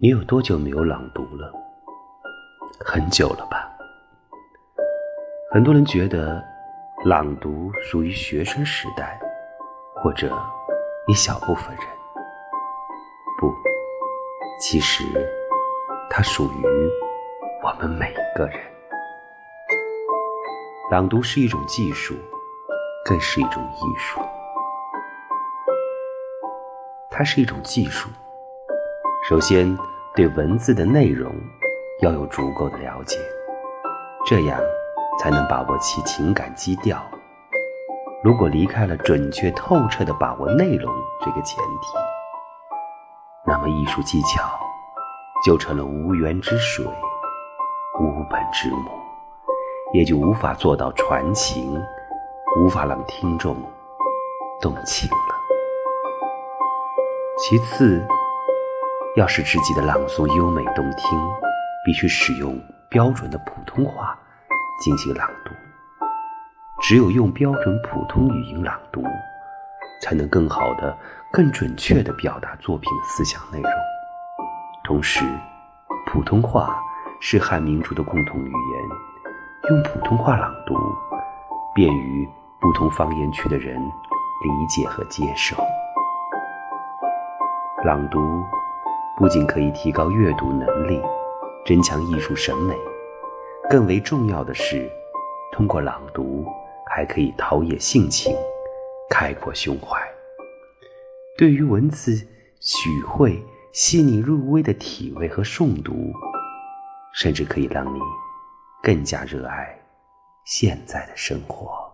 你有多久没有朗读了？很久了吧？很多人觉得朗读属于学生时代，或者一小部分人。不，其实它属于我们每个人。朗读是一种技术，更是一种艺术。它是一种技术。首先，对文字的内容要有足够的了解，这样才能把握其情感基调。如果离开了准确透彻的把握内容这个前提，那么艺术技巧就成了无源之水、无本之木，也就无法做到传情，无法让听众动情了。其次。要使自己的朗诵优美动听，必须使用标准的普通话进行朗读。只有用标准普通语音朗读，才能更好的、更准确的表达作品的思想内容。同时，普通话是汉民族的共同语言，用普通话朗读，便于不同方言区的人理解和接受。朗读。不仅可以提高阅读能力，增强艺术审美，更为重要的是，通过朗读还可以陶冶性情，开阔胸怀。对于文字许会细腻入微的体味和诵读，甚至可以让你更加热爱现在的生活。